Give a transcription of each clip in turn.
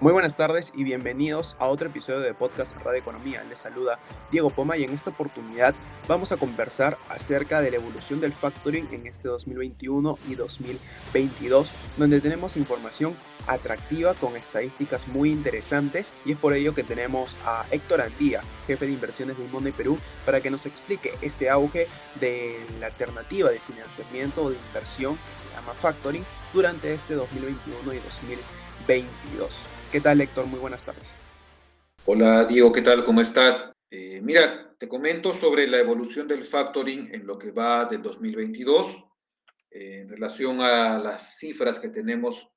Muy buenas tardes y bienvenidos a otro episodio de Podcast Radio Economía. Les saluda Diego Poma y en esta oportunidad vamos a conversar acerca de la evolución del factoring en este 2021 y 2022, donde tenemos información atractiva con estadísticas muy interesantes y es por ello que tenemos a Héctor Andía, jefe de inversiones de Inmonde Perú, para que nos explique este auge de la alternativa de financiamiento o de inversión que se llama factoring durante este 2021 y 2022. ¿Qué tal, Héctor? Muy buenas tardes. Hola, Diego, ¿qué tal? ¿Cómo estás? Eh, mira, te comento sobre la evolución del factoring en lo que va del 2022 eh, en relación a las cifras que tenemos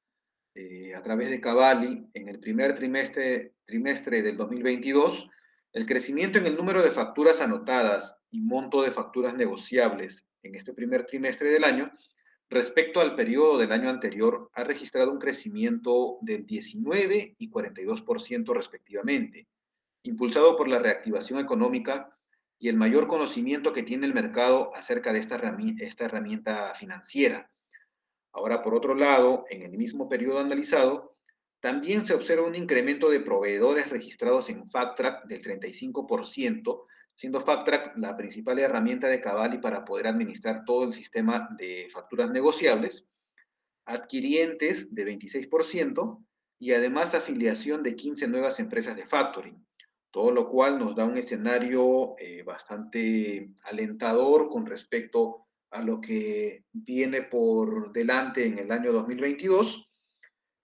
eh, a través de Cavalli en el primer trimestre, trimestre del 2022. El crecimiento en el número de facturas anotadas y monto de facturas negociables en este primer trimestre del año respecto al periodo del año anterior, ha registrado un crecimiento del 19 y 42% respectivamente, impulsado por la reactivación económica y el mayor conocimiento que tiene el mercado acerca de esta herramienta, financiera. Ahora, por otro lado, en el mismo periodo analizado, también se observa un incremento de proveedores registrados en FacTrack del 35%, siendo FacTrack la principal herramienta de Cavalli para poder administrar todo el sistema de facturas negociables, adquirientes de 26% y además afiliación de 15 nuevas empresas de factoring, todo lo cual nos da un escenario eh, bastante alentador con respecto a lo que viene por delante en el año 2022.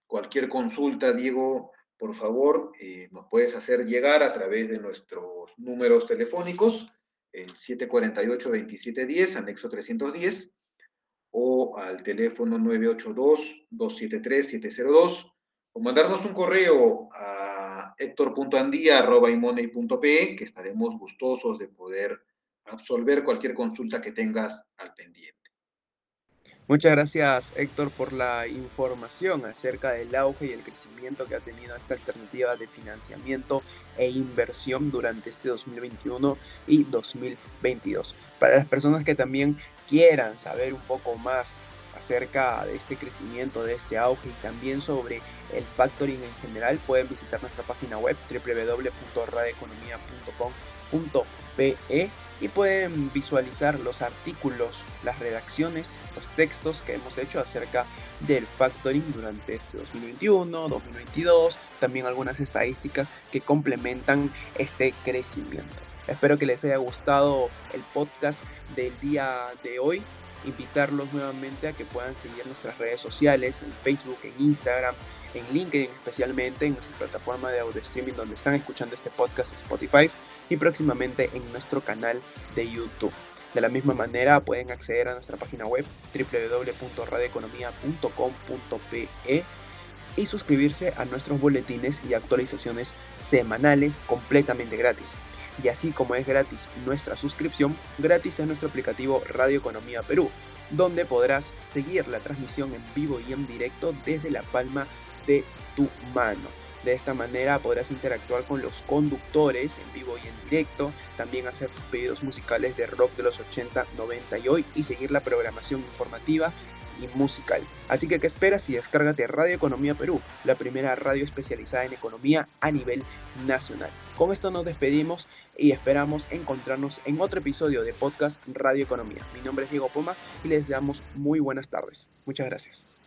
Cualquier consulta, Diego, por favor, eh, nos puedes hacer llegar a través de nuestros números telefónicos, el 748-2710, anexo 310, o al teléfono 982-273-702, o mandarnos un correo a hector.andia.imoney.pe, que estaremos gustosos de poder absolver cualquier consulta que tengas al pendiente. Muchas gracias Héctor por la información acerca del auge y el crecimiento que ha tenido esta alternativa de financiamiento e inversión durante este 2021 y 2022. Para las personas que también quieran saber un poco más acerca de este crecimiento, de este auge y también sobre el factoring en general, pueden visitar nuestra página web www.radeconomia.com.pe y pueden visualizar los artículos, las redacciones, los textos que hemos hecho acerca del factoring durante este 2021, 2022, también algunas estadísticas que complementan este crecimiento. Espero que les haya gustado el podcast del día de hoy. Invitarlos nuevamente a que puedan seguir nuestras redes sociales, en Facebook, en Instagram, en LinkedIn especialmente, en nuestra plataforma de audio streaming donde están escuchando este podcast, Spotify y próximamente en nuestro canal de YouTube. De la misma manera pueden acceder a nuestra página web www.radioeconomia.com.pe y suscribirse a nuestros boletines y actualizaciones semanales completamente gratis. Y así como es gratis nuestra suscripción, gratis es nuestro aplicativo Radio Economía Perú, donde podrás seguir la transmisión en vivo y en directo desde la palma de tu mano. De esta manera podrás interactuar con los conductores en vivo y en directo, también hacer tus pedidos musicales de rock de los 80, 90 y hoy y seguir la programación informativa y musical. Así que, ¿qué esperas? Y descárgate Radio Economía Perú, la primera radio especializada en economía a nivel nacional. Con esto nos despedimos y esperamos encontrarnos en otro episodio de podcast Radio Economía. Mi nombre es Diego Poma y les damos muy buenas tardes. Muchas gracias.